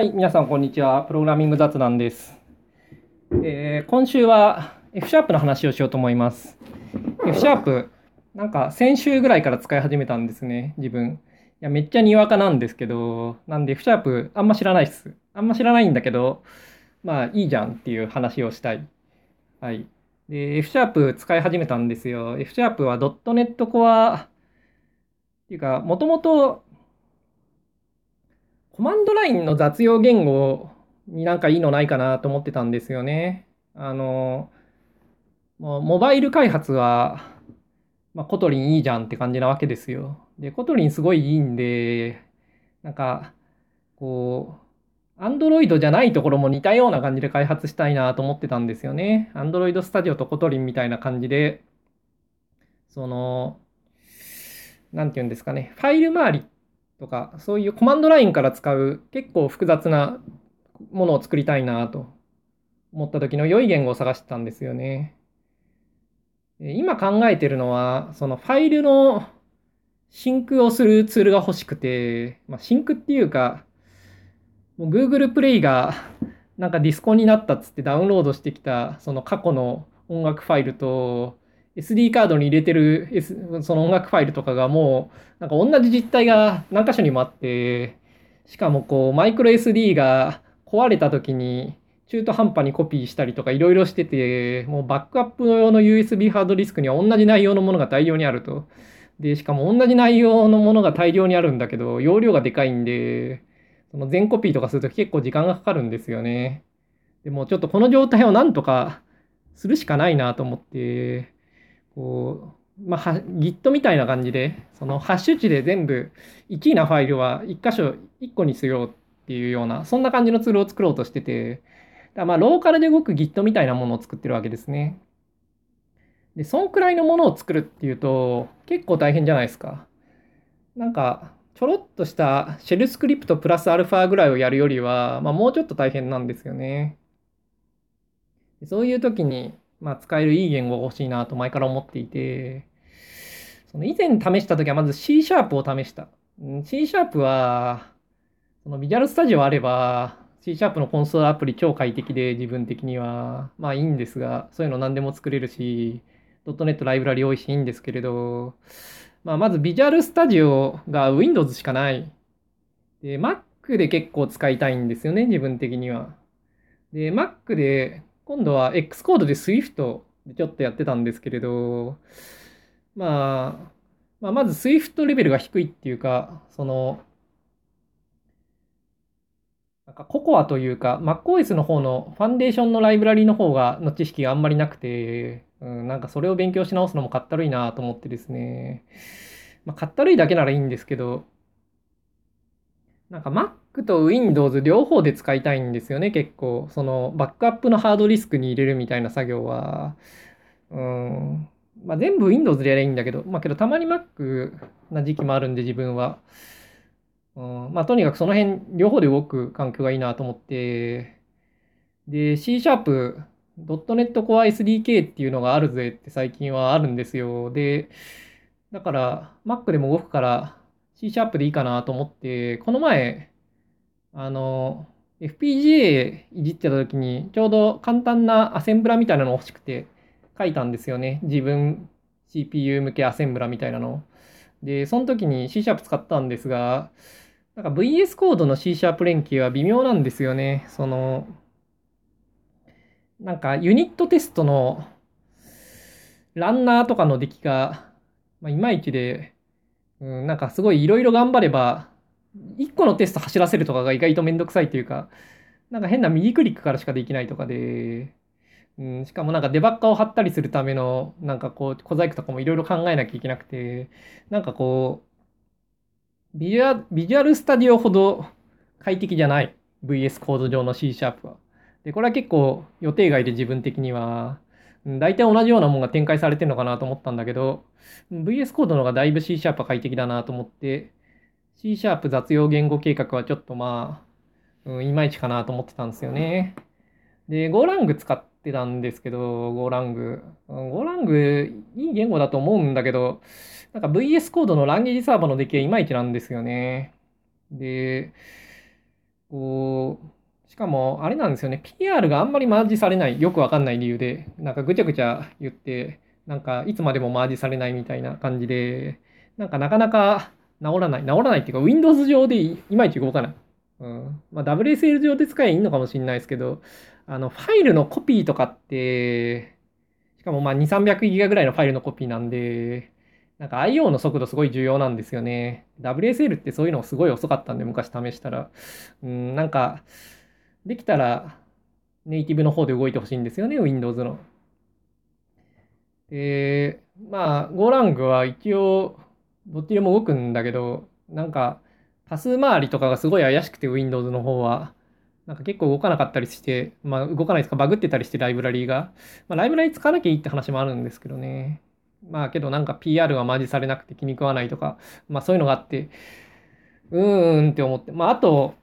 はい、皆さん、こんにちは。プログラミング雑談です。えー、今週は F シャープの話をしようと思います。F シャープ、なんか先週ぐらいから使い始めたんですね、自分。いや、めっちゃにわかなんですけど、なんで F シャープあんま知らないっす。あんま知らないんだけど、まあいいじゃんっていう話をしたい。はい。で、F シャープ使い始めたんですよ。F シャープは .NET Core っていうか、もともとコマンドラインの雑用言語になんかいいのないかなと思ってたんですよね。あの、もうモバイル開発は、まあ、 Kotlin いいじゃんって感じなわけですよ。で、 Kotlin すごいいいんで、なんか、こう、 Android じゃないところも似たような感じで開発したいなと思ってたんですよね。 Android Studio と Kotlin みたいな感じで、その、なんて言うんですかね、ファイル周りっとか、そういうコマンドラインから使う結構複雑なものを作りたいなと思った時の良い言語を探してたんですよね。今考えてるのは、そのファイルの sync をするツールが欲しくて、まあ、 sync っていうか、もう Google プレイがなんかディスコンになったっつってダウンロードしてきたその過去の音楽ファイルと SD カードに入れてる、S、その音楽ファイルとかがもう、なんか同じ実態が何箇所にもあって、しかもこう、マイクロ SD が壊れた時に中途半端にコピーしたりとかいろいろしてて、もうバックアップ用の USB ハードディスクには同じ内容のものが大量にあると。で、しかも同じ内容のものが大量にあるんだけど、容量がでかいんで、その全コピーとかすると結構時間がかかるんですよね。でもちょっとこの状態をなんとかするしかないなと思って、こう、まあ、Git みたいな感じで、そのハッシュ値で全部1位なファイルは1箇所1個にしようっていうような、そんな感じのツールを作ろうとしてて、だまあ、ローカルで動く Git みたいなものを作ってるわけですね。で、そんくらいのものを作るっていうと、結構大変じゃないですか。なんか、ちょろっとしたシェルスクリプトプラスアルファぐらいをやるよりは、まあ、もうちょっと大変なんですよね。そういう時に、まあ、使えるいい言語が欲しいなと前から思っていて、その以前試した時はまず C シャープを試した。C シャープは、そのビジュアルスタジオあれば、C シャープのコンソールアプリ超快適で自分的には、まあいいんですが、そういうの何でも作れるし、.NET ライブラリ多いしいいんですけれど、まあまずビジュアルスタジオが Windows しかない。で、Mac で結構使いたいんですよね、自分的には。で、Mac で今度は X コードで Swift でちょっとやってたんですけれど、まあ、まあ、まず Swift レベルが低いっていうか、その、なんか COCOA というか MacOS の方のファンデーションのライブラリの方が、の知識があんまりなくて、うん、なんかそれを勉強し直すのもかったるいなと思ってですね。まあ、かったるいだけならいいんですけど、なんか Mac と Windows 両方で使いたいんですよね、結構。そのバックアップのハードディスクに入れるみたいな作業は。うん。まあ全部 Windows でやればいいんだけど、まあけどたまに Mac な時期もあるんで自分は。うん、まあとにかくその辺両方で動く環境がいいなと思って。で、C シャープ .NET Core SDK っていうのがあるぜって最近はあるんですよ。で、だから Mac でも動くから C シャープでいいかなと思って、この前、あの、FPGA いじってた時に、ちょうど簡単なアセンブラみたいなの欲しくて書いたんですよね。自分 CPU 向けアセンブラみたいなの。で、その時に C シャープ使ったんですが、なんか VS コードの C シャープ連携は微妙なんですよね。その、なんかユニットテストのランナーとかの出来が、まあ、いまいちで、うん、なんかすごいいろいろ頑張れば、1個のテスト走らせるとかが意外とめんどくさいというか、なんか変な右クリックからしかできないとかで、うん、しかもなんかデバッカーを貼ったりするための、なんかこう、小細工とかもいろいろ考えなきゃいけなくて、なんかこう、ビジュアビジュアルスタディオほど快適じゃない。VS コード上の C シャープは。で、これは結構予定外で自分的には、大体同じようなものが展開されてるのかなと思ったんだけど、VS コードの方がだいぶ C シャープは快適だなと思って、C シャープ雑用言語計画はちょっとまあ、うん、いまいちかなと思ってたんですよね。で、GoLang 使ってたんですけど、GoLang。GoLang いい言語だと思うんだけど、なんか VS コードのランゲージサーバーの出来はいまいちなんですよね。で、こう、しかもあれなんですよね、PR があんまりマージされない、よくわかんない理由で、なんかぐちゃぐちゃ言って、なんかいつまでもマージされないみたいな感じで、なんかなかなか治らない。治らないっていうか、Windows 上でいまいち動かない。うん。まあ、WSL 上で使えばいいのかもしれないですけど、あの、ファイルのコピーとかって、しかもまあ2、300ギガぐらいのファイルのコピーなんで、なんか IO の速度すごい重要なんですよね。WSL ってそういうのすごい遅かったんで、昔試したら。うん、なんか、できたらネイティブの方で動いてほしいんですよね、Windows の。で、まあ、GoLang は一応、どっちでも動くんだけど、なんか、パス回りとかがすごい怪しくて、Windows の方は。なんか結構動かなかったりして、まあ動かないですか、バグってたりしてライブラリーが。まあライブラリー使わなきゃいいって話もあるんですけどね。まあけどなんか PR がマジされなくて気に食わないとか、まあそういうのがあって、うーんって思って。まああと、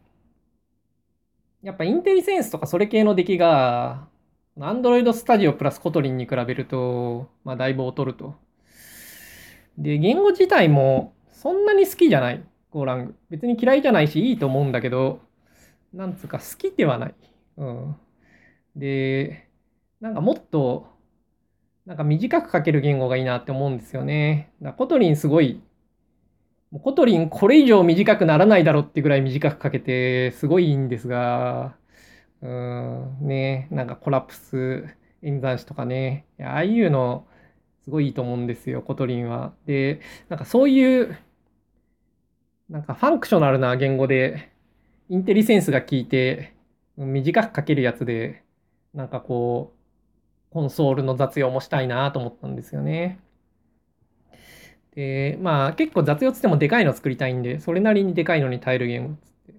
やっぱインテリセンスとかそれ系の出来が、Android Studio プラスコトリンに比べると、まあだいぶ劣ると。で、言語自体もそんなに好きじゃない。ゴーラング。別に嫌いじゃないし、いいと思うんだけど、なんつうか好きではない。うん。で、なんかもっと、なんか短く書ける言語がいいなって思うんですよね。だ Kotlin すごい、 Kotlin これ以上短くならないだろうってぐらい短く書けて、すごいいいんですが、うん、ね、なんかコラプス演算子とかね、ああいうの、すごいいいと思うんですよ、 Kotlin は。で、なんかそういう、なんかファンクショナルな言語で、インテリセンスが効いて、短く書けるやつで、なんかこう、コンソールの雑用もしたいなと思ったんですよね。で、まあ結構雑用つってもでかいの作りたいんで、それなりにでかいのに耐えるゲームつって。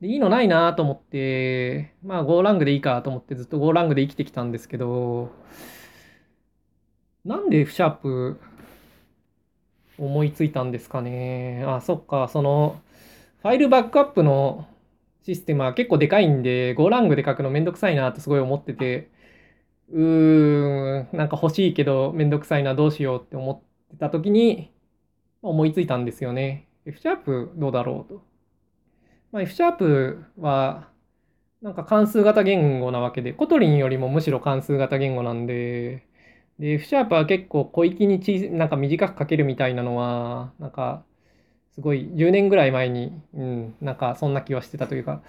で、いいのないなと思って、まあ Go ラングでいいかと思ってずっと Go ラングで生きてきたんですけど、なんで F シャープ思いついたんですかね。あ、そっか、その、ファイルバックアップのシステムは結構でかいんで、 Golang で書くのめんどくさいなってすごい思ってて、うーん、なんか欲しいけどめんどくさいな、どうしようって思ってた時に、思いついたんですよね。F シャープどうだろうと。まあ、F sharp は、なんか関数型言語なわけで、 Kotlin よりもむしろ関数型言語なんで、で、F シャープは結構小域にちなんか短く書けるみたいなのは、なんか、すごい10年ぐらい前に、うん、なんかそんな気はしてたというか、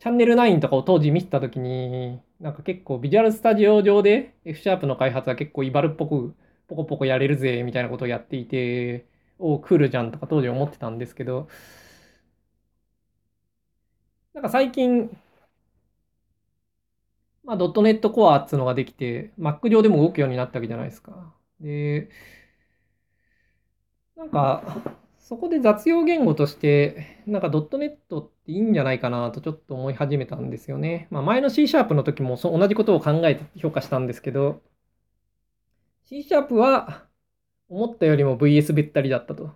チャンネル9とかを当時見てた時に、なんか結構ビジュアルスタジオ上で F シャープの開発は結構イバルっぽく、ポコポコやれるぜ、みたいなことをやっていて、おクールじゃんとか当時思ってたんですけど、なんか最近、まあ、ドットネットコアっていうのができて、Mac 上でも動くようになったわけじゃないですか。で、なんか、そこで雑用言語として、なんかドットネットっていいんじゃないかなとちょっと思い始めたんですよね。まあ、前の C シャープの時もそ同じことを考えて評価したんですけど、C シャープは思ったよりも VS べったりだったと。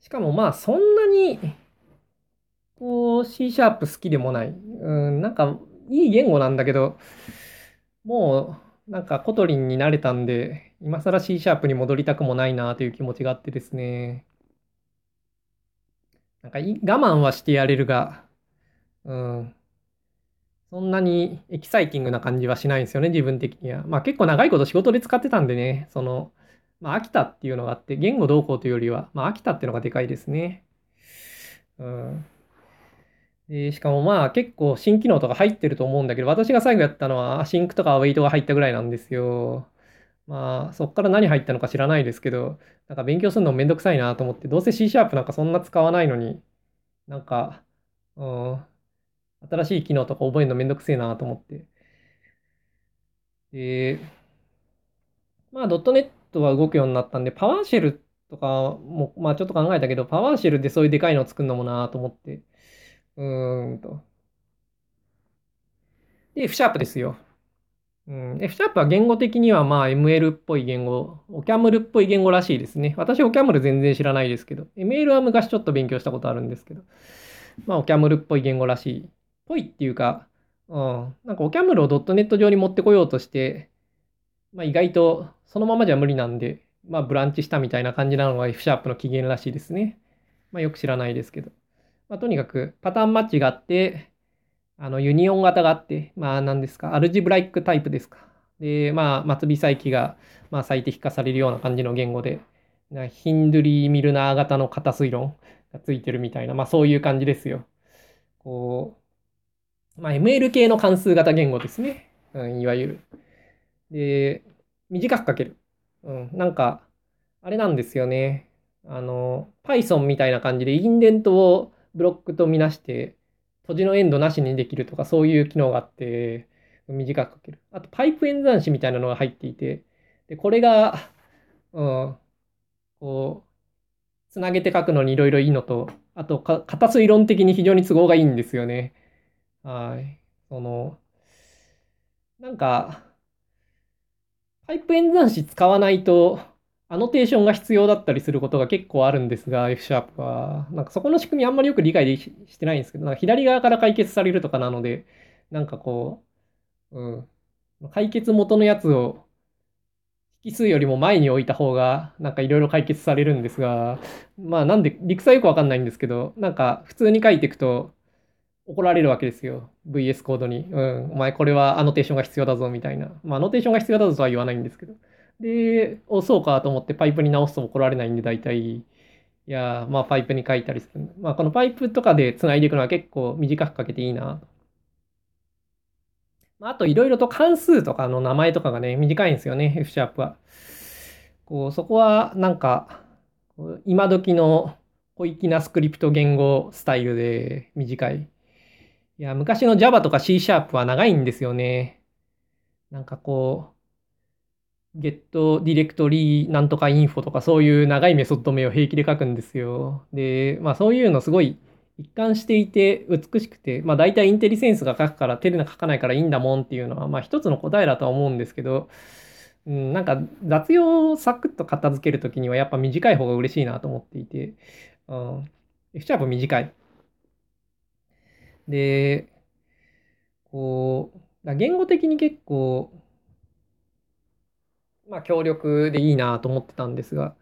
しかもまあそんなにこう C シャープ好きでもない。うん、なんかいい言語なんだけど、もうなんか Kotlin に慣れたんで、今更 C シャープに戻りたくもないなという気持ちがあってですね。なんか我慢はしてやれるが、うん。そんなにエキサイティングな感じはしないんですよね、自分的には。まあ結構長いこと仕事で使ってたんでね、その、まあ飽きたっていうのがあって、言語どうこうというよりは、まあ飽きたっていうのがでかいですね。うん。で、しかもまあ結構新機能とか入ってると思うんだけど、私が最後やったのは async とか await が入ったぐらいなんですよ。まあそっから何入ったのか知らないですけど、なんか勉強するのめんどくさいなと思って、どうせ C シャープなんかそんな使わないのに、なんか、うん、新しい機能とか覚えるのめんどくせえなと思って。で、まあ、.NET は動くようになったんで、 PowerShellとかも、まあ、ちょっと考えたけど、パワーシェルでそういうでかいのを作るのもなと思って、うーんと。で、F シャープですよ。うん、F シャープは言語的にはまあ ML っぽい言語、オキャムルっぽい言語らしいですね。私オキャムル全然知らないですけど、ML は昔ちょっと勉強したことあるんですけど、まあオキャムルっぽい言語らしい。ぽいっていうか、うん、なんかオキャムルをドットネット上に持ってこようとして、まあ意外とそのままじゃ無理なんで、まあブランチしたみたいな感じなのが F シャープの起源らしいですね。まあよく知らないですけど。まあとにかくパターンマッチがあって、あの、ユニオン型があって、まあ何ですか、アルジブライックタイプですか。で、まあ、末尾再起が、まあ、最適化されるような感じの言語で、ヒンドゥリー・ミルナー型の型推論がついてるみたいな、まあそういう感じですよ。こう、まあ ML 系の関数型言語ですね。うん、いわゆる。で、短く書ける。うん、なんか、あれなんですよね。あの、Python みたいな感じでインデントをブロックとみなして、閉じのエンドなしにできるとか、そういう機能があって、短く書ける。あと、パイプ演算子みたいなのが入っていて、で、これが、うん、こう、つなげて書くのにいろいろいいのと、あとか、型推論的に非常に都合がいいんですよね。はい。その、なんか、パイプ演算子使わないと、アノテーションが必要だったりすることが結構あるんですが、F シャープは。なんかそこの仕組みあんまりよく理解してないんですけど、なんか左側から解決されるとかなので、なんかこう、うん。解決元のやつを引数よりも前に置いた方が、なんかいろいろ解決されるんですが、まあなんで、理屈はよくわかんないんですけど、なんか普通に書いていくと怒られるわけですよ。VS コードに。うん、お前これはアノテーションが必要だぞみたいな。まあアノテーションが必要だぞとは言わないんですけど。で、お、そうかと思ってパイプに直すと怒られないんで、大体、いや、まあパイプに書いたりする。まあこのパイプとかで繋いでいくのは結構短く書けていいな。まあといろいろと関数とかの名前とかがね、短いんですよね、F シャープは。こう、そこはなんか、今時の小粋なスクリプト言語スタイルで短い。いや、昔の Java とか C シャープは長いんですよね。なんかこう、ゲットディレクトリーなんとかインフォとかそういう長いメソッド名を平気で書くんですよ。で、まあそういうのすごい一貫していて美しくて、まあ大体インテリセンスが書くから手で書かないからいいんだもんっていうのは、まあ一つの答えだとは思うんですけど、うん、なんか雑用をサクッと片付けるときにはやっぱ短い方が嬉しいなと思っていて、うん、F シャープ短い。で、こう、言語的に結構、まあ強力でいいなと思ってたんですが、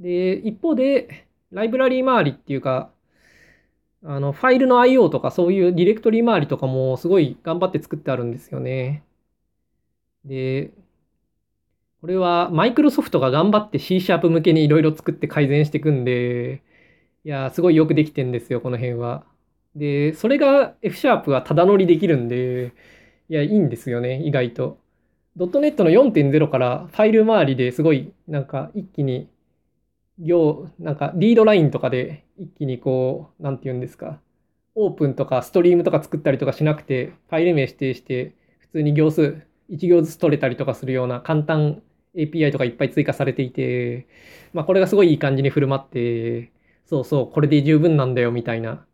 で、一方で、ライブラリー周りっていうか、あの、ファイルの IO とかそういうディレクトリー周りとかもすごい頑張って作ってあるんですよね。で、これはマイクロソフトが頑張って C シャープ向けにいろいろ作って改善していくんで、いや、すごいよくできてんですよ、この辺は。で、それが F シャープはただ乗りできるんで、いや、いいんですよね、意外と。ドットネットの4.0からファイル周りですごいなんか一気に行、なんかリードラインとかで一気にこう、なんて言うんですか、オープンとかストリームとか作ったりとかしなくて、ファイル名指定して、普通に行数、1行ずつ取れたりとかするような簡単 API とかいっぱい追加されていて、まあこれがすごいいい感じに振る舞って、そうそう、これで十分なんだよみたいな、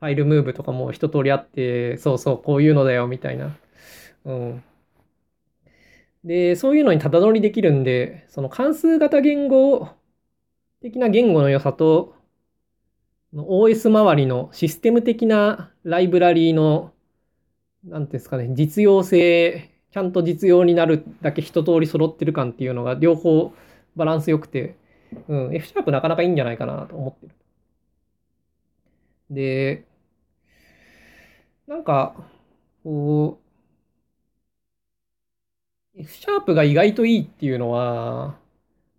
ファイルムーブとかも一通りあって、そうそう、こういうのだよみたいな。うん。で、そういうのにただ乗りできるんで、その関数型言語的な言語の良さと、OS 周りのシステム的なライブラリーの、なんですかね、実用性、ちゃんと実用になるだけ一通り揃ってる感っていうのが両方バランス良くて、うん、F シャープなかなかいいんじゃないかなと思ってる。で、なんか、こう、F シャープが意外といいっていうのは、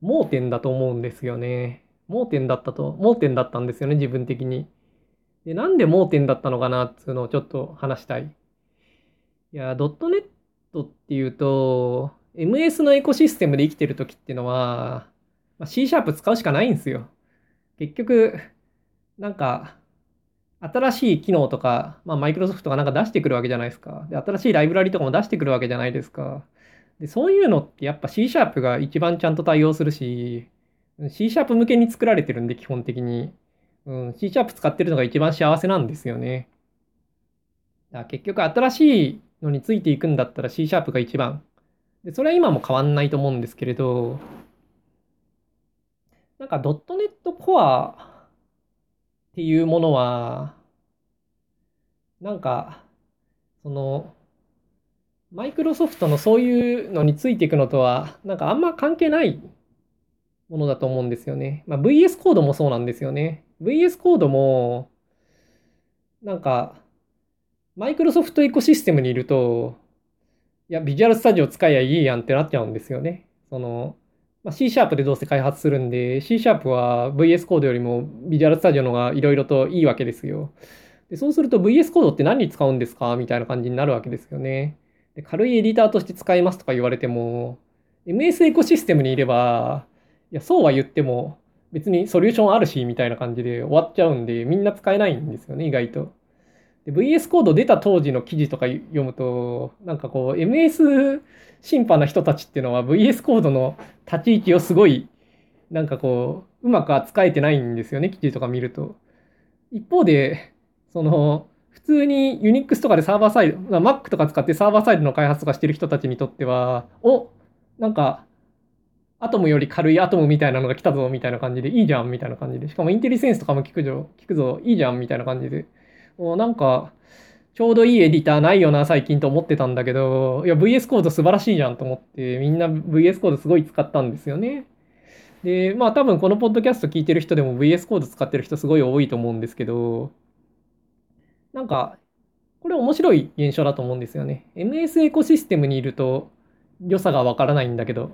盲点だと思うんですよね。盲点だったと、盲点だったんですよね、自分的に。で、なんで盲点だったのかなっていうのをちょっと話したい。いや、ドットネットっていうと、MS のエコシステムで生きてる時っていうのは、まあ、C シャープ使うしかないんですよ。結局、なんか、新しい機能とか、まあ、マイクロソフトがなんか出してくるわけじゃないですか。で、新しいライブラリとかも出してくるわけじゃないですか。で、そういうのってやっぱ C シャープが一番ちゃんと対応するし、C シャープ向けに作られてるんで、基本的に。うん、C シャープ使ってるのが一番幸せなんですよね。だから結局新しいのについていくんだったら C シャープが一番。で、それは今も変わんないと思うんですけれど、なんかドットネットコアっていうものは、なんか、その、マイクロソフトのそういうのについていくのとは、なんかあんま関係ないものだと思うんですよね。まあ、VS コードもそうなんですよね。VS コードも、なんか、マイクロソフトエコシステムにいると、いや、ビジュアルスタジオ使えばいいやんってなっちゃうんですよね。その、まあ、C シャープでどうせ開発するんで、C シャープは VS コードよりもビジュアルスタジオの方がいろいろといいわけですよ。でそうすると VS コードって何に使うんですか？みたいな感じになるわけですよね。で軽いエディターとして使えますとか言われても、MS エコシステムにいれば、いや、そうは言っても、別にソリューションあるし、みたいな感じで終わっちゃうんで、みんな使えないんですよね、意外と。で、VS コード出た当時の記事とか読むと、なんかこう、MS 審判な人たちっていうのは VS コードの立ち位置をすごい、なんかこう、うまく扱えてないんですよね、記事とか見ると。一方で、その、普通に Unix とかでサーバーサイド、Mac とか使ってサーバーサイドの開発とかしてる人たちにとっては、おなんか、アトムより軽いアトムみたいなのが来たぞみたいな感じでいいじゃんみたいな感じで。しかもインテリセンスとかも聞くぞ、聞くぞ、いいじゃんみたいな感じで。おなんか、ちょうどいいエディターないよな、最近と思ってたんだけど、いや、VS コード素晴らしいじゃんと思って、みんな VS コードすごい使ったんですよね。で、まあ多分このポッドキャスト聞いてる人でも VS コード使ってる人すごい多いと思うんですけど、なんか、これ面白い現象だと思うんですよね。MS エコシステムにいると良さがわからないんだけど、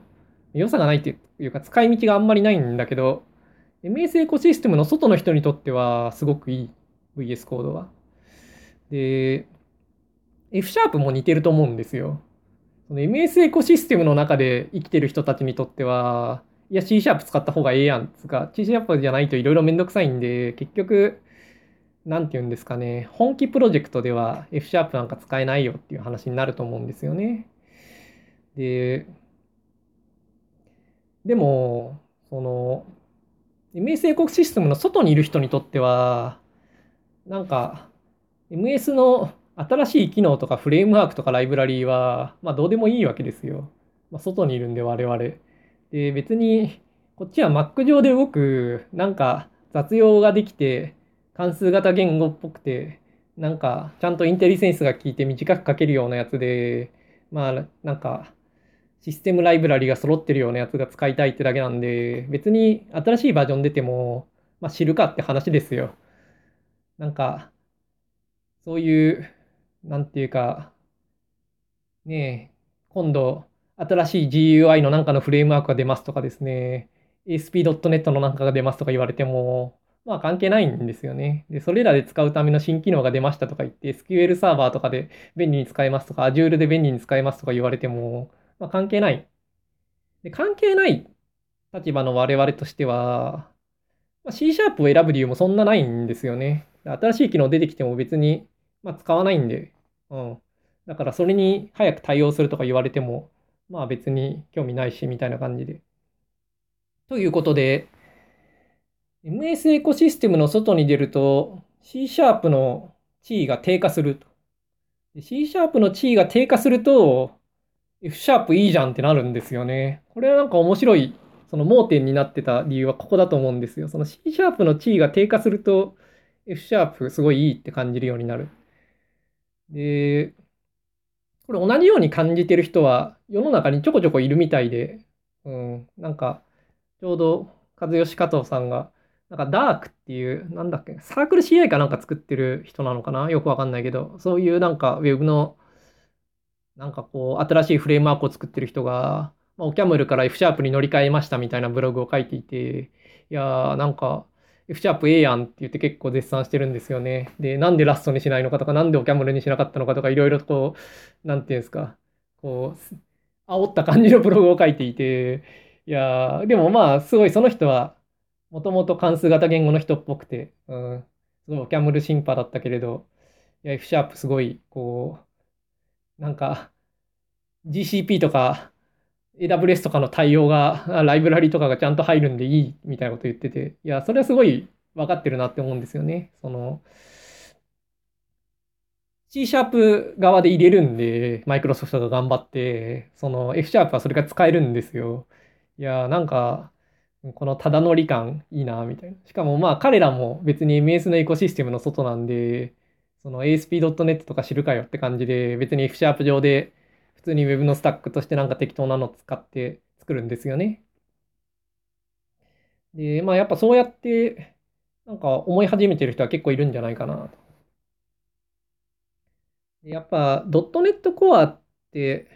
良さがないっていうか使い道があんまりないんだけど、MS エコシステムの外の人にとってはすごくいい VS コードは。で、F シャープも似てると思うんですよ。MS エコシステムの中で生きてる人たちにとっては、いや C シャープ使った方がええやんつか、C シャープじゃないといろいろめんどくさいんで、結局、なんて言うんですかね、本気プロジェクトでは F シャープなんか使えないよっていう話になると思うんですよね。で、でも、その、MS エコシステムの外にいる人にとっては、なんか、MS の新しい機能とかフレームワークとかライブラリーは、まあどうでもいいわけですよ。まあ外にいるんで我々。で、別に、こっちは Mac 上で動く、なんか雑用ができて、関数型言語っぽくて、なんかちゃんとインテリセンスが効いて短く書けるようなやつで、まあなんかシステムライブラリが揃ってるようなやつが使いたいってだけなんで、別に新しいバージョン出ても、まあ知るかって話ですよ。なんか、そういう、なんていうか、ねえ、今度、新しい GUI のなんかのフレームワークが出ますとかですね、ASP.NET のなんかが出ますとか言われても、まあ関係ないんですよね。で、それらで使うための新機能が出ましたとか言って、SQL サーバーとかで便利に使えますとか、Azure で便利に使えますとか言われても、まあ関係ない。で、関係ない立場の我々としては、まあ、C シャープを選ぶ理由もそんなないんですよね。新しい機能出てきても別にまあ、使わないんで、うん。だからそれに早く対応するとか言われても、まあ別に興味ないし、みたいな感じで。ということで、MS エコシステムの外に出ると、C シャープの地位が低下すると。C シャープの地位が低下すると、F シャープいいじゃんってなるんですよね。これはなんか面白い、その盲点になってた理由はここだと思うんですよ。その C シャープの地位が低下すると、F シャープすごいいいって感じるようになる。で、これ同じように感じてる人は世の中にちょこちょこいるみたいで、うん、なんか、ちょうど和義加藤さんが、なんかダークっていう、なんだっけ、サークル CI かなんか作ってる人なのかな？よくわかんないけど、そういうなんか Web の、なんかこう、新しいフレームワークを作ってる人が、まあ、オキャムルから F シャープに乗り換えましたみたいなブログを書いていて、いやー、なんか、F シャープ A やんって言って結構絶賛してるんですよね。で、なんでラストにしないのかとか、なんでオキャムルにしなかったのかとか、いろいろとこう、なんていうんですか、こう、煽った感じのブログを書いていて、いやーでもまあ、すごいその人は、もともと関数型言語の人っぽくて、うん、すごいキャムルシンパだったけれど、いや、F シャープすごい、こう、なんか、GCP とか AWS とかの対応が、ライブラリとかがちゃんと入るんでいいみたいなこと言ってて、いや、それはすごい分かってるなって思うんですよね。その、C シャープ側で入れるんで、マイクロソフトが頑張って、その F シャープはそれが使えるんですよ。いや、なんか、このただ乗り感いいな、みたいな。しかもまあ彼らも別に MS のエコシステムの外なんで、その ASP.NET とか知るかよって感じで、別に F シャープ上で普通に Web のスタックとしてなんか適当なの使って作るんですよね。で、まあやっぱそうやって、なんか思い始めてる人は結構いるんじゃないかなと。やっぱドットネットコアって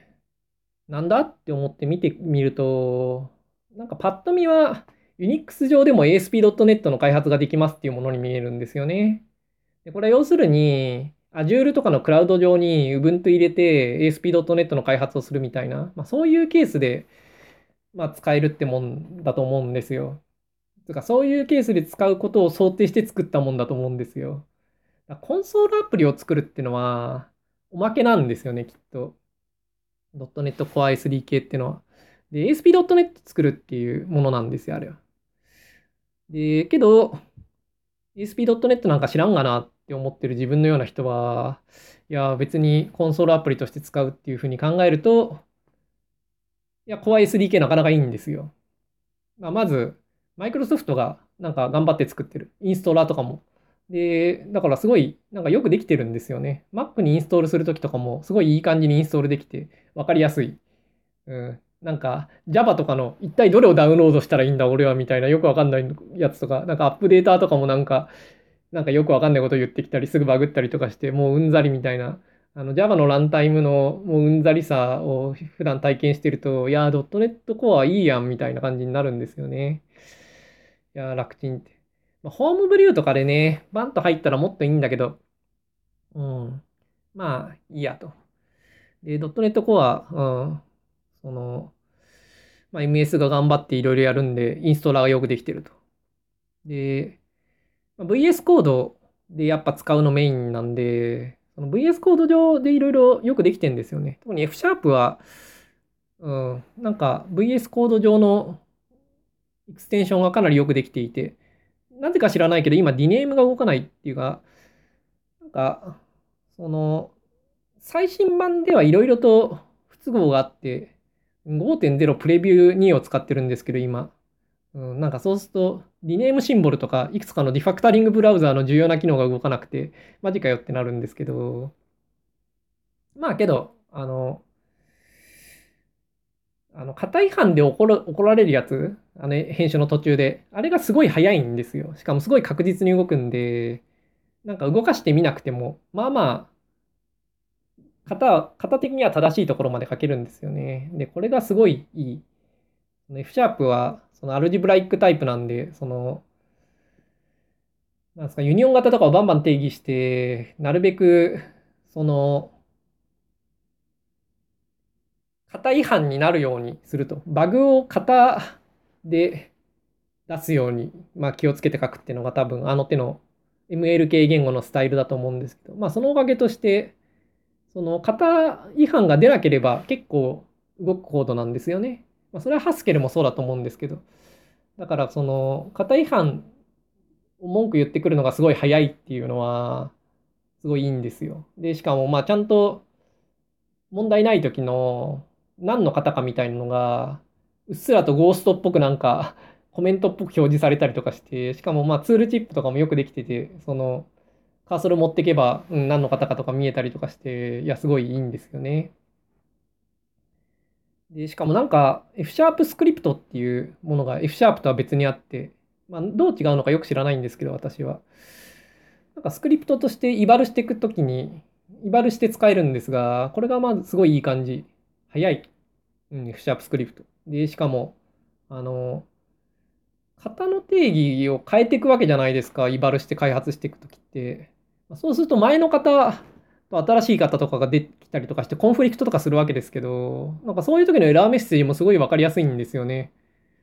なんだって思って見てみると、なんかパッと見は Unix 上でも ASP.NET の開発ができますっていうものに見えるんですよね。でこれは要するに Azure とかのクラウド上に Ubuntu 入れて ASP.NET の開発をするみたいな、まあ、そういうケースで、まあ、使えるってもんだと思うんですよ。つかそういうケースで使うことを想定して作ったもんだと思うんですよ。コンソールアプリを作るっていうのは、おまけなんですよね、きっと。.NET Core SDK っていうのは。で、ASP.NET 作るっていうものなんですよ、あれは。で、けど、ASP.NET なんか知らんがなって思ってる自分のような人は、いや、別にコンソールアプリとして使うっていうふうに考えると、いや、Core SDK なかなかいいんですよ。まあ、まず、マイクロソフトがなんか頑張って作ってる。インストーラーとかもで、だからすごい、なんかよくできてるんですよね。Mac にインストールするときとかも、すごいいい感じにインストールできて、わかりやすい。うん。なんか、Java とかの、一体どれをダウンロードしたらいいんだ、俺は、みたいな、よくわかんないやつとか、なんかアップデーターとかもなんか、なんかよくわかんないこと言ってきたり、すぐバグったりとかして、もううんざりみたいな。あの Java のランタイムのもううんざりさを普段体験してると、いやー、.NET Core いいやんみたいな感じになるんですよね。いや、楽ちんって。ま、ホームブリューとかでね、バンと入ったらもっといいんだけど、うん。まあ、いいやと。で、ドットネットコア、うん。その、まあ、MS が頑張っていろいろやるんで、インストーラーがよくできてると。で、まあ、VS コードでやっぱ使うのメインなんで、その VS コード上でいろいろよくできてるんですよね。特に F シャープは、うん、なんか VS コード上のエクステンションがかなりよくできていて、なぜか知らないけど、今、リネームが動かないっていうか、なんか、その、最新版ではいろいろと不都合があって、5.0プレビュー2を使ってるんですけど、今。うん、なんかそうすると、 rename symbol とか、いくつかのリファクタリングブラウザーの重要な機能が動かなくて、マジかよってなるんですけど、まあけど、あの、あの、型違反で怒ら怒られるやつ、あの、編集の途中で、あれがすごい早いんですよ。しかもすごい確実に動くんで、なんか動かしてみなくても、まあまあ、型、型的には正しいところまで書けるんですよね。で、これがすごいいい。F シャープは、そのアルジブライックタイプなんで、その、なんですか、ユニオン型とかをバンバン定義して、なるべく、その、型違反になるようにすると。バグを型で出すように、まあ、気をつけて書くっていうのが多分あの手の MLK 言語のスタイルだと思うんですけど、まあ、そのおかげとして、その型違反が出なければ結構動くコードなんですよね。まあ、それはハスケルもそうだと思うんですけど。だからその型違反を文句言ってくるのがすごい早いっていうのはすごいいいんですよ。で、しかもまあちゃんと問題ない時の何の方かみたいなのが、うっすらとゴーストっぽくなんかコメントっぽく表示されたりとかして、しかもまあツールチップとかもよくできてて、その、カーソル持っていけば、うん、何の方かとか見えたりとかして、いや、すごいいいんですよね。で、しかもなんか F シャープスクリプトっていうものが F シャープとは別にあって、まあ、どう違うのかよく知らないんですけど、私は。なんかスクリプトとしてイバルしていくときに、イバルして使えるんですが、これがまずすごいいい感じ。早い。うん、F シャープスクリプト。で、しかも、あの、型の定義を変えていくわけじゃないですか。イバルして開発していくときって。そうすると前の型と新しい型とかが出てきたりとかしてコンフリクトとかするわけですけど、なんかそういう時のエラーメッセージもすごいわかりやすいんですよね。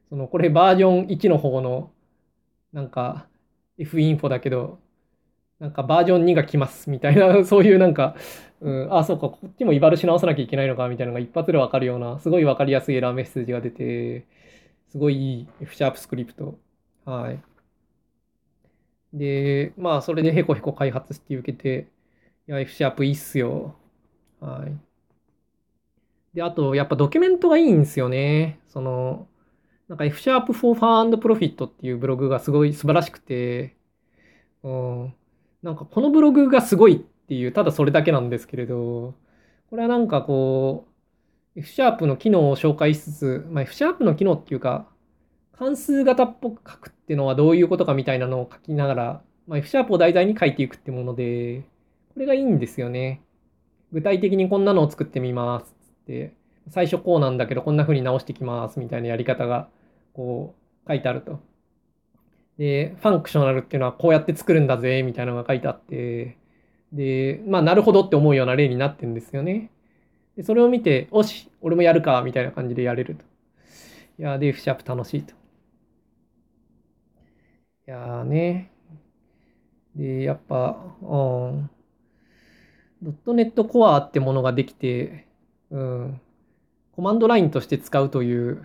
その、これバージョン1の方の、なんか F インフォだけど、なんかバージョン2が来ますみたいな、そういうなんか、うん、あ、そうか、こっちもイバルし直さなきゃいけないのかみたいなのが一発でわかるような、すごいわかりやすいエラーメッセージが出て、すごいいい F シャープスクリプト。はい。で、まあ、それでヘコヘコ開発して受けて、いや、F シャープいいっすよ。はい。で、あと、やっぱドキュメントがいいんですよね。その、なんか F シャープ for Fun Profit っていうブログがすごい素晴らしくて、うん、なんかこのブログがすごいっていう、ただそれだけなんですけれど、これはなんかこう、F シャープの機能を紹介しつつ、まあ、F シャープの機能っていうか、関数型っぽく書くっていうのはどういうことかみたいなのを書きながら、まあ、F シャープを題材に書いていくってもので、これがいいんですよね。具体的にこんなのを作ってみますって、最初こうなんだけどこんな風に直してきますみたいなやり方がこう書いてあると。で、ファンクショナルっていうのはこうやって作るんだぜみたいなのが書いてあって、で、まあなるほどって思うような例になってんですよね。で、それを見て、おし、俺もやるかみたいな感じでやれると。いや、で、F シャープ楽しいと。やーね。で、やっぱ、うん。ドットネットコアってものができて、うん。コマンドラインとして使うという、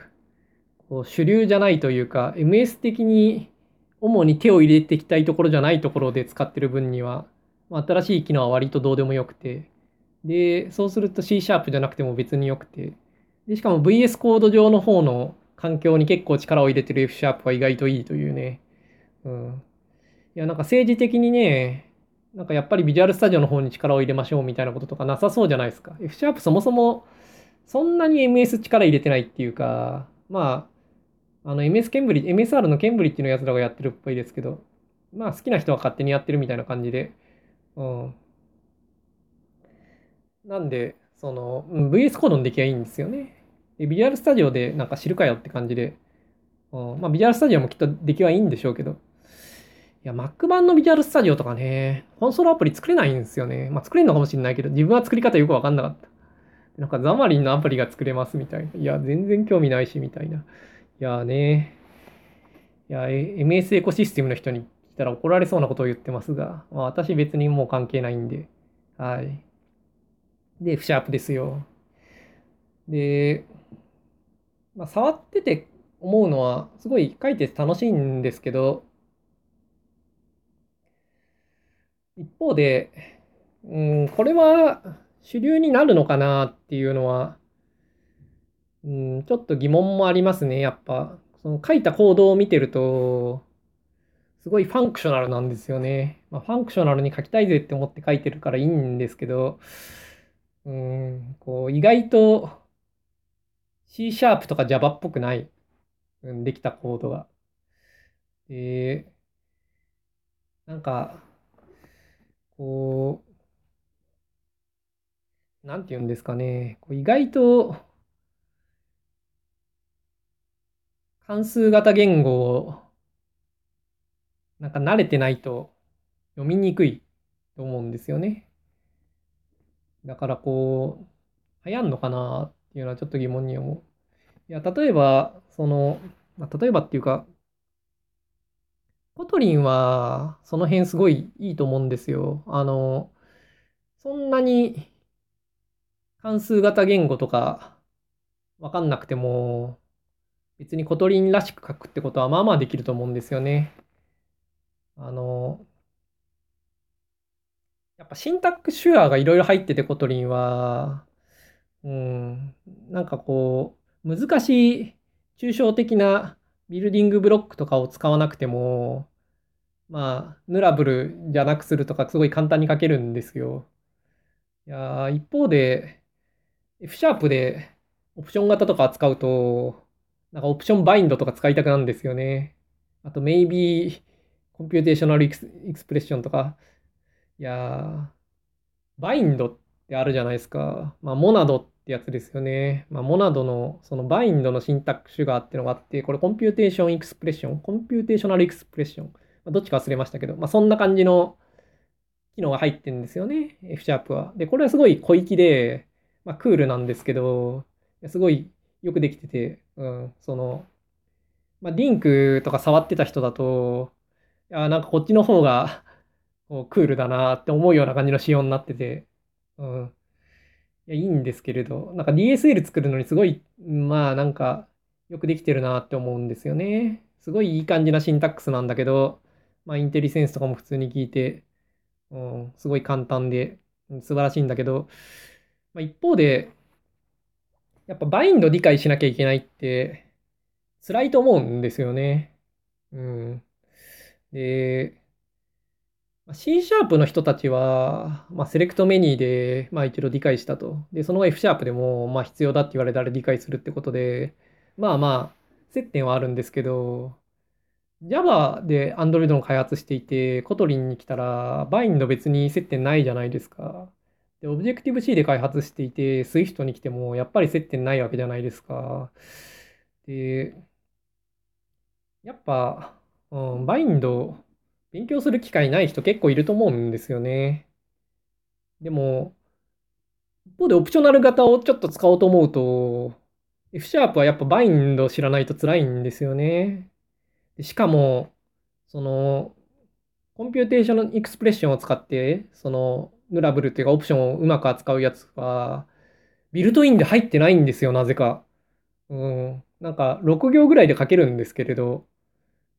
こう主流じゃないというか、MS 的に主に手を入れていきたいところじゃないところで使ってる分には、ま、新しい機能は割とどうでもよくて、で、そうすると C シャープじゃなくても別によくて、でしかも VS コード上の方の環境に結構力を入れてる F シャープは意外といいというね。うん。いや、なんか政治的にね、なんかやっぱりビジュアルスタジオの方に力を入れましょうみたいなこととかなさそうじゃないですか。F シャープそもそもそんなに MS 力入れてないっていうか、まあ、あの MS ケンブリッジ、MSR のケンブリッジのやつらがやってるっぽいですけど、まあ好きな人は勝手にやってるみたいな感じで、うん。なんで、その、うん、VS コードの出来はいいんですよね。で、ビジュアルスタジオでなんか知るかよって感じで、うん、まあビジュアルスタジオもきっと出来はいいんでしょうけど、や、Mac 版のビジュアルスタジオとかね、コンソールアプリ作れないんですよね。まあ、作れるのかもしれないけど、自分は作り方よくわかんなかった。なんかザマリンのアプリが作れますみたいな。いや、全然興味ないし、みたいな。いやね。いや、MS エコシステムの人に来たら怒られそうなことを言ってますが、まあ、私別にもう関係ないんで。はい。で、F シャープですよ。で、まあ、触ってて思うのは、すごい書いてて楽しいんですけど、一方で、うん、これは主流になるのかなっていうのは、うん、ちょっと疑問もありますね、やっぱ。その書いたコードを見てると、すごい functional なんですよね。まあ、 functional に書きたいぜって思って書いてるからいいんですけど、うん、こう、意外と C シャープとか Java っぽくない、うん、できたコードが。で、なんか、こう、なんて言うんですかね、こう意外と関数型言語をなんか慣れてないと読みにくいと思うんですよね。だからこう、流行んのかなっていうのはちょっと疑問に思う。いや、例えば、その、まあ、例えばっていうか、 Kotlin は、その辺すごいいいと思うんですよ。あの、そんなに関数型言語とかわかんなくても、別に Kotlin らしく書くってことはまあまあできると思うんですよね。あの、やっぱ syntax sugar がいろいろ入ってて Kotlin は、うん、なんかこう、難しい抽象的な building block とかを使わなくても、まあ、 nullable じゃなくするとかすごい簡単に書けるんですよ。いや一方で、F シャープで option 型とか扱うと、なんか option bind とか使いたくなるんですよね。あと、maybe computational expression とか。いや bind ってあるじゃないですか。まあ、 monad ってやつですよね。まあ、 monad の、その bind の syntax sugar っていうのがあって、これ computation expression、computational expression。まあ、どっちか忘れましたけど、まあ、そんな感じの機能が入ってるんですよね。F シャープは。で、これはすごい強力で、まあ、クールなんですけど、すごいよくできてて、うん、その、まあ、リンクとか触ってた人だと、いや、なんかこっちの方がクールだなって思うような感じの仕様になってて、うん。いや、いいんですけれど、なんか DSL 作るのにすごい、まあなんか、よくできてるなって思うんですよね。すごいいい感じなシンタックスなんだけど、まあインテリセンスとかも普通に聞いて、うん、すごい簡単で、素晴らしいんだけど、まあ、一方で、やっぱバインド理解しなきゃいけないって辛いと思うんですよね。うん。で、C シャープの人たちは、まあ、セレクトメニューで、まあ、一度理解したと。で、その F シャープでも、まあ、必要だって言われたら理解するってことで、まあまあ、接点はあるんですけど、Java で Android の開発していて、 Kotlin に来たら、 bind 別に接点ないじゃないですか。で、Objective-C で開発していて、Swift に来ても、やっぱり接点ないわけじゃないですか。で、やっぱ、うん、 bind、勉強する機会ない人結構いると思うんですよね。でも、一方で optional 型をちょっと使おうと思うと、F シャープはやっぱバインド知らないと辛いんですよね。しかも、その、 computation expression を使って、その、 nullable っていうか option をうまく扱うやつは、 built-in で入ってないんですよ、なぜか。うん。なんか、6行ぐらいで書けるんですけれど、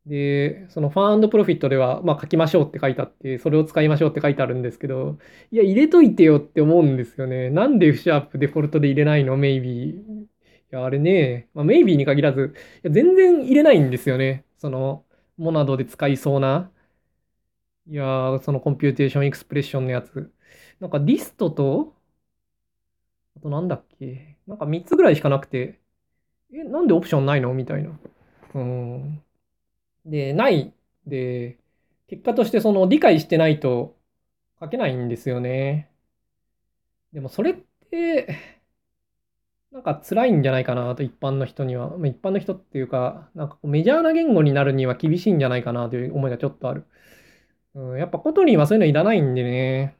で、その fun profit では、まあ、書きましょうって書いてあって、それを使いましょうって書いてあるんですけど、いや、入れといてよって思うんですよね。なんで F シャープデフォルトで入れないの ?maybe。いや、あれね、まあ、maybe に限らず、いや全然入れないんですよね。その、 monad で使いそうな。いやその computation expression のやつ。なんかリストと、あとなんだっけなんか3つぐらいしかなくて、え、なんで option ないの？みたいな。うん。で、ないで、結果としてその理解してないと書けないんですよね。でもそれって、なんか辛いんじゃないかなと、一般の人には。一般の人っていうか、なんかメジャーな言語になるには厳しいんじゃないかなという思いがちょっとある。うん、やっぱ Kotlin はそういうのいらないんでね。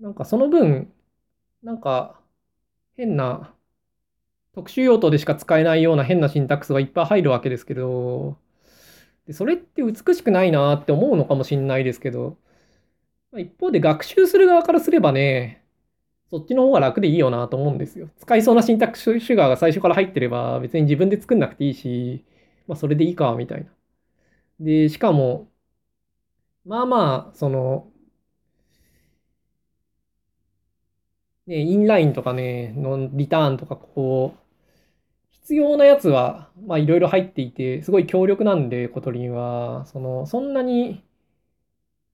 なんかその分、なんか変な特殊用途でしか使えないような変な syntax がいっぱい入るわけですけど、でそれって美しくないなって思うのかもしれないですけど、一方で学習する側からすればね、そっちの方が楽でいいよなと思うんですよ。使いそうな syntax sugar が最初から入ってれば別に自分で作んなくていいし、まあそれでいいか、みたいな。で、しかも、まあまあ、その、ね、 inline とかね、のリターンとか、こう、必要なやつは、まあいろいろ入っていて、すごい強力なんで、 Kotlin は、その、そんなに、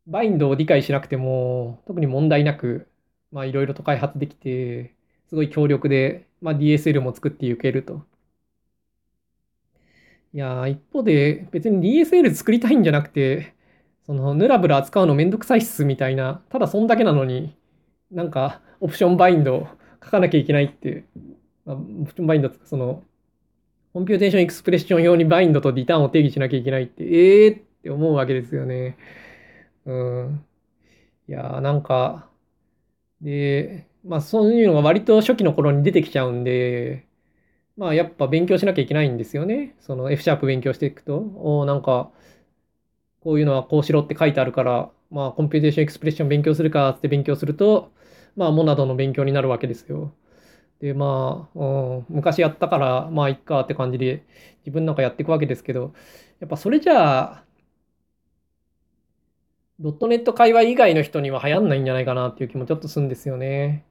bind を理解しなくても、特に問題なく、まあいろいろと開発できて、すごい強力で、まあ DSL も作っていけると。いや一方で別に DSL 作りたいんじゃなくて、その nullable 扱うのめんどくさいっすみたいな、ただそんだけなのに、なんか option bind 書かなきゃいけないって、まあ、 option bind その computation expression 用に bind とリターンを定義しなきゃいけないって、ええー、って思うわけですよね。うん。いやーなんか、で、まあそういうのが割と初期の頃に出てきちゃうんで、まあやっぱ勉強しなきゃいけないんですよね。その F シャープ勉強していくと、おなんか、こういうのはこうしろって書いてあるから、まあ computation expression 勉強するかって勉強すると、まあ monad の勉強になるわけですよ。で、まあ、うん、昔やったから、まあ、いっかって感じで、自分なんかやっていくわけですけど、やっぱそれじゃあ、.NET 界隈以外の人には流行んないんじゃないかなっていう気もちょっとするんですよね。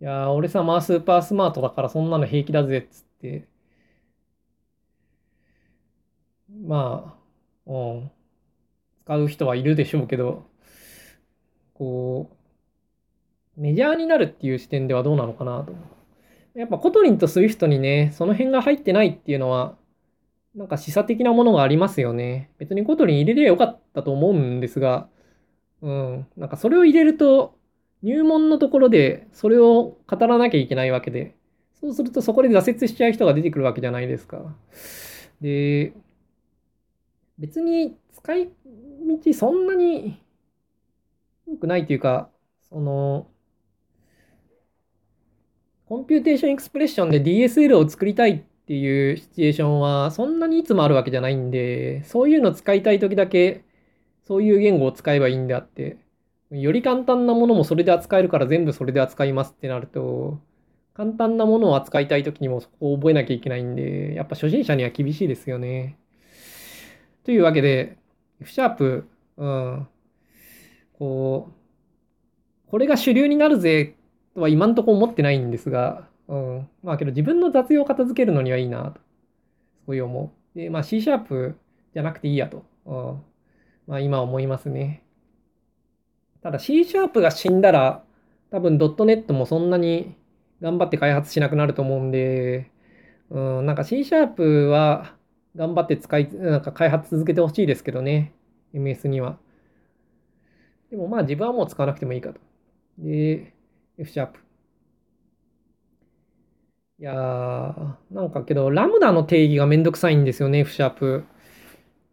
いや俺さ、まあ super smart だからそんなの平気だぜっつって。まあ、うん、使う人はいるでしょうけど、こう、メジャーになるっていう視点ではどうなのかなと。やっぱ Kotlin と Swift にね、その辺が入ってないっていうのは、なんか示唆的なものがありますよね。別に Kotlin 入れりゃよかったと思うんですが、うん、なんかそれを入れると、入門のところでそれを語らなきゃいけないわけで、そうするとそこで挫折しちゃう人が出てくるわけじゃないですか。で、別に使い道そんなに良くないというか、その、computation expression で DSL を作りたいっていうシチュエーションはそんなにいつもあるわけじゃないんで、そういうの使いたい時だけ、そういう言語を使えばいいんであって、より簡単なものもそれで扱えるから全部それで扱いますってなると、簡単なものを扱いたいときにもそこを覚えなきゃいけないんで、やっぱ初心者には厳しいですよね。というわけで、F シャープ、うん、こう、これが主流になるぜとは今んとこ思ってないんですが、うん、まあけど自分の雑用を片付けるのにはいいなと、そういう思う。で、まあ C シャープじゃなくていいやと、うん、まあ今思いますね。ただ C シャープが死んだら、多分ドットネットもそんなに頑張って開発しなくなると思うんで、うん、なんか C シャープは頑張って使い、なんか開発続けてほしいですけどね。MS には。でもまあ自分はもう使わなくてもいいかと。で、F シャープ。いやー、なんかけど、ラムダの定義がめんどくさいんですよね、F シャープ。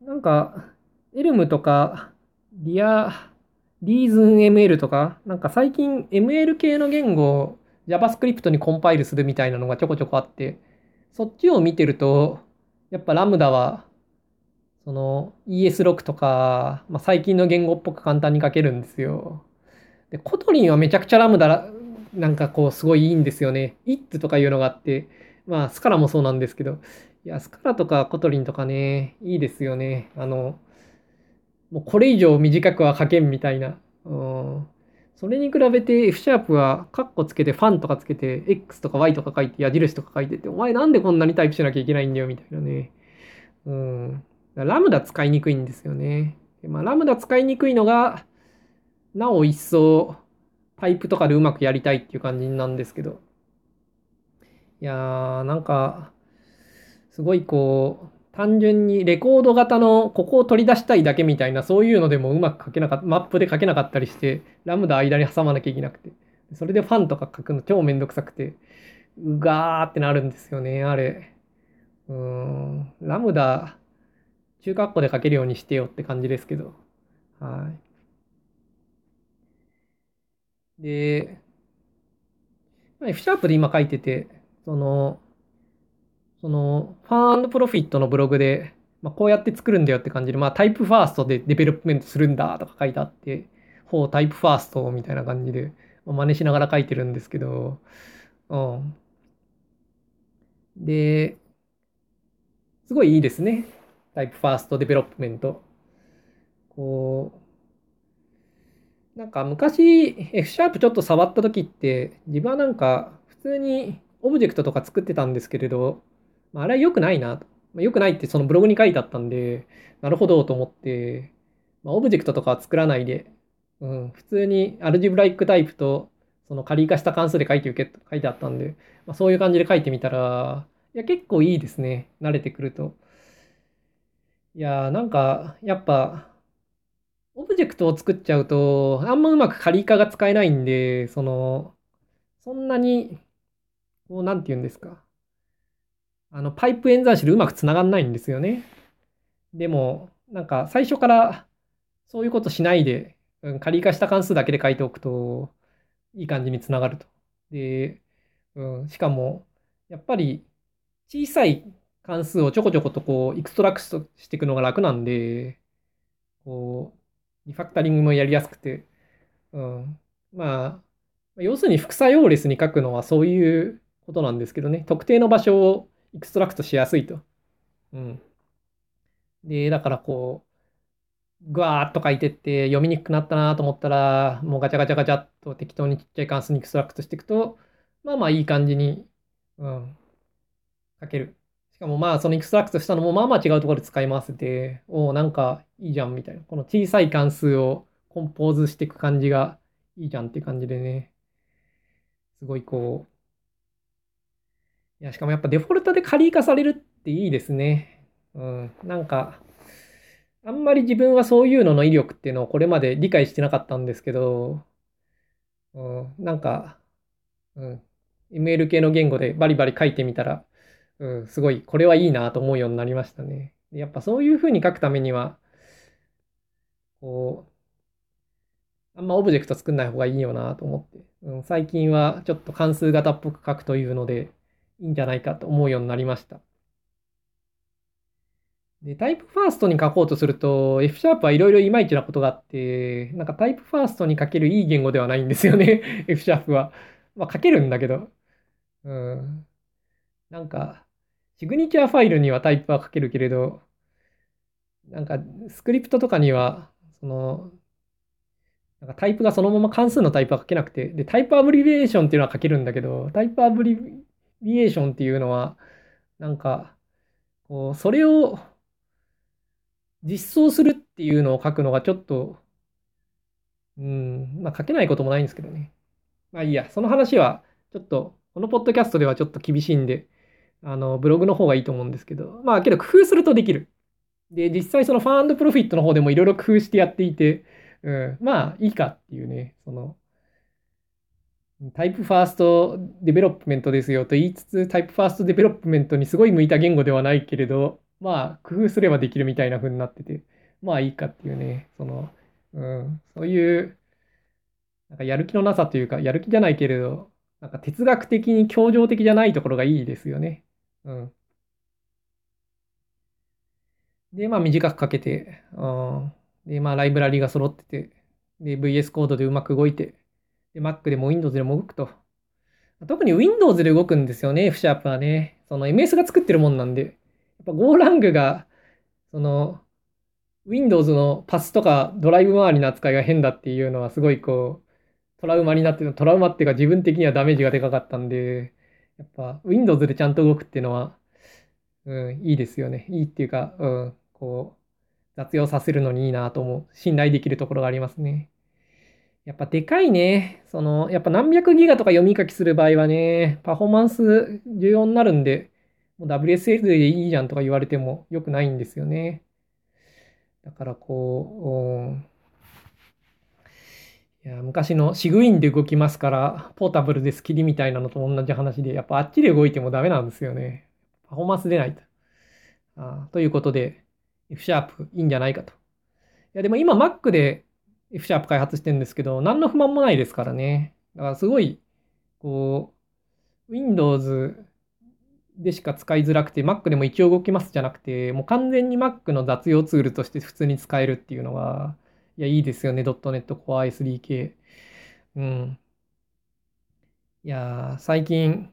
なんか、エルムとか、リア、リーズン ML とか、なんか最近 ML 系の言語を JavaScript にコンパイルするみたいなのがちょこちょこあって、そっちを見てると、やっぱラムダは、その ES6 とか、まあ、最近の言語っぽく簡単に書けるんですよ。で、 Kotlin はめちゃくちゃラムダ、なんかこうすごいいいんですよね。it とかいうのがあって、まあ Scala もそうなんですけど、いや、 Scala とか Kotlin とかね、いいですよね。あの、もうこれ以上短くは書けんみたいな。うん。それに比べて F シャープはカッコつけて fun とかつけて X とか Y とか書いて矢印とか書いててお前なんでこんなにタイプしなきゃいけないんだよみたいなね。うん。ラムダ使いにくいんですよね。まあ、ラムダ使いにくいのがなお一層パイプとかでうまくやりたいっていう感じなんですけど。いやーなんかすごいこう単純にレコード型のここを取り出したいだけみたいな、そういうのでもうまく書けなかった、マップで書けなかったりして、ラムダ間に挟まなきゃいけなくて。それでファンとか書くの超めんどくさくて、うがーってなるんですよね、あれ。うーん、ラムダ、中括弧で書けるようにしてよって感じですけど。はい。で、F シャープで今書いてて、その、その、 fun profit のブログで、まあ、こうやって作るんだよって感じで、まあ、 type first で development するんだとか書いてあって、ほう、 type first みたいな感じで、まあ、真似しながら書いてるんですけど、うん。で、すごいいいですね。 type first development。こう、なんか昔 F シャープちょっと触った時って、自分はなんか普通にオブジェクトとか作ってたんですけれど、まあ、あれは良くないなと。ま、良くないってそのブログに書いてあったんで、なるほどと思って、まあ、オブジェクトとかは作らないで、うん、普通にアルジブライックタイプとその仮化した関数で書いて受けと書いてあったんで、まあ、そういう感じで書いてみたら、いや、結構いいですね。慣れてくると。いやーなんか、やっぱ、オブジェクトを作っちゃうと、あんまうまく仮化が使えないんで、その、そんなに、こう、なんて言うんですか。あの、パイプ演算子でうまくつながんないんですよね。でも、なんか最初からそういうことしないで、うん、カリー化した関数だけで書いておくと、いい感じにつながると。で、うん、しかも、やっぱり小さい関数をちょこちょことこう、 extract していくのが楽なんで、こう、リファクタリングもやりやすくて、うん、まあ、要するに副作用レスに書くのはそういうことなんですけどね、特定の場所をextract しやすいと。うん。で、だからこう、ぐわーっと書いてって読みにくくなったなと思ったら、もうガチャガチャガチャっと適当にちっちゃい関数に extract していくと、まあまあいい感じに、うん、書ける。しかもまあその extract したのもまあまあ違うところで使い回せて、おお、なんかいいじゃんみたいな。この小さい関数を compose していく感じがいいじゃんって感じでね、すごいこう、いや、しかもやっぱデフォルトで仮化されるっていいですね。うん。なんか、あんまり自分はそういうのの威力っていうのをこれまで理解してなかったんですけど、うん、なんか、うん、ML 系の言語でバリバリ書いてみたら、うん、すごい、これはいいなと思うようになりましたね。やっぱそういうふうに書くためには、こう、あんまオブジェクト作んない方がいいよなと思って、うん、最近はちょっと関数型っぽく書くというので、いいんじゃないかと思うようになりました。で、タイプファーストに書こうとすると、F シャープはいろいろいまいちなことがあって、なんかタイプファーストに書けるいい言語ではないんですよね、F シャープは。まあ書けるんだけど。うん。なんか、シグニチャーファイルにはタイプは書けるけれど、なんかスクリプトとかには、その、なんかタイプがそのまま関数のタイプは書けなくて、で、タイプアブリビエーションっていうのは書けるんだけど、タイプアブリビエーションっていうのは、なんか、こう、それを実装するっていうのを書くのがちょっと、うん、まあ書けないこともないんですけどね。まあいいや、その話は、ちょっと、このポッドキャストではちょっと厳しいんで、あの、ブログの方がいいと思うんですけど、まあけど工夫するとできる。で、実際その fun profit の方でもいろいろ工夫してやっていて、うん、まあいいかっていうね、その、 type first development ですよと言いつつ、 type first development にすごい向いた言語ではないけれど、まあ工夫すればできるみたいな風になってて、まあいいかっていうね、その、うん、そういう、なんかやる気のなさというか、やる気じゃないけれど、なんか哲学的に協情的じゃないところがいいですよね。うん。で、まあ短くかけて、うん、で、まあライブラリが揃ってて、で、VS コードでうまく動いて、で、Mac でも Windows でも動くと。特に Windows で動くんですよね、F シャープはね。その MS が作ってるもんなんで。やっぱ GoLang が、その、Windows のパスとかドライブ周りの扱いが変だっていうのはすごいこう、トラウマになってる、トラウマっていうか自分的にはダメージがでかかったんで、やっぱ Windows でちゃんと動くっていうのは、うん、いいですよね。いいっていうか、うん、こう、雑用させるのにいいなと思う。信頼できるところがありますね。やっぱでかいね。その、やっぱ何百ギガとか読み書きする場合はね、パフォーマンス重要になるんで、WSL でいいじゃんとか言われても良くないんですよね。だからこう、いや昔のシグインで動きますから、ポータブルでスキリみたいなのと同じ話で、やっぱあっちで動いてもダメなんですよね。パフォーマンス出ないと。あということで、F シャープいいんじゃないかと。いや、でも今 Mac で F シャープ開発してるんですけど、何の不満もないですからね。だからすごい、こう、Windows でしか使いづらくて、Mac でも一応動きますじゃなくて、もう完全に Mac の雑用ツールとして普通に使えるっていうのが、いや、いいですよね。.NET Core SDK。うん。いや最近、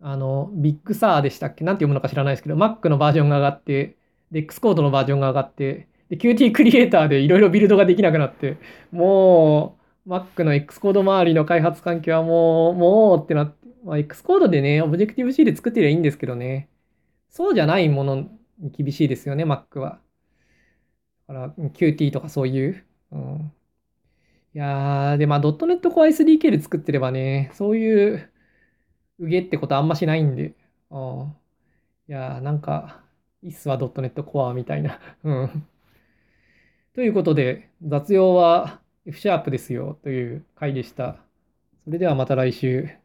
あの、 Big Sur でしたっけ？なんて読むのか知らないですけど、Mac のバージョンが上がって、で、Xcode のバージョンが上がって、で、Qt クリエイターでいろいろビルドができなくなって、もう、Mac の Xcode 周りの開発環境はもう、もうってなって、まあ、Xcode でね、Objective-C で作ってりゃいいんですけどね、そうじゃないものに厳しいですよね、Mac は。だから、Qt とかそういう。うん、いやー、で、まあ、.NET Core SDK で作ってればね、そういう、うげってことあんましないんで、うん、いやー、なんか、いっすわ、.NET Core みたいな。うん。ということで、雑用は F シャープですよという回でした。それではまた来週。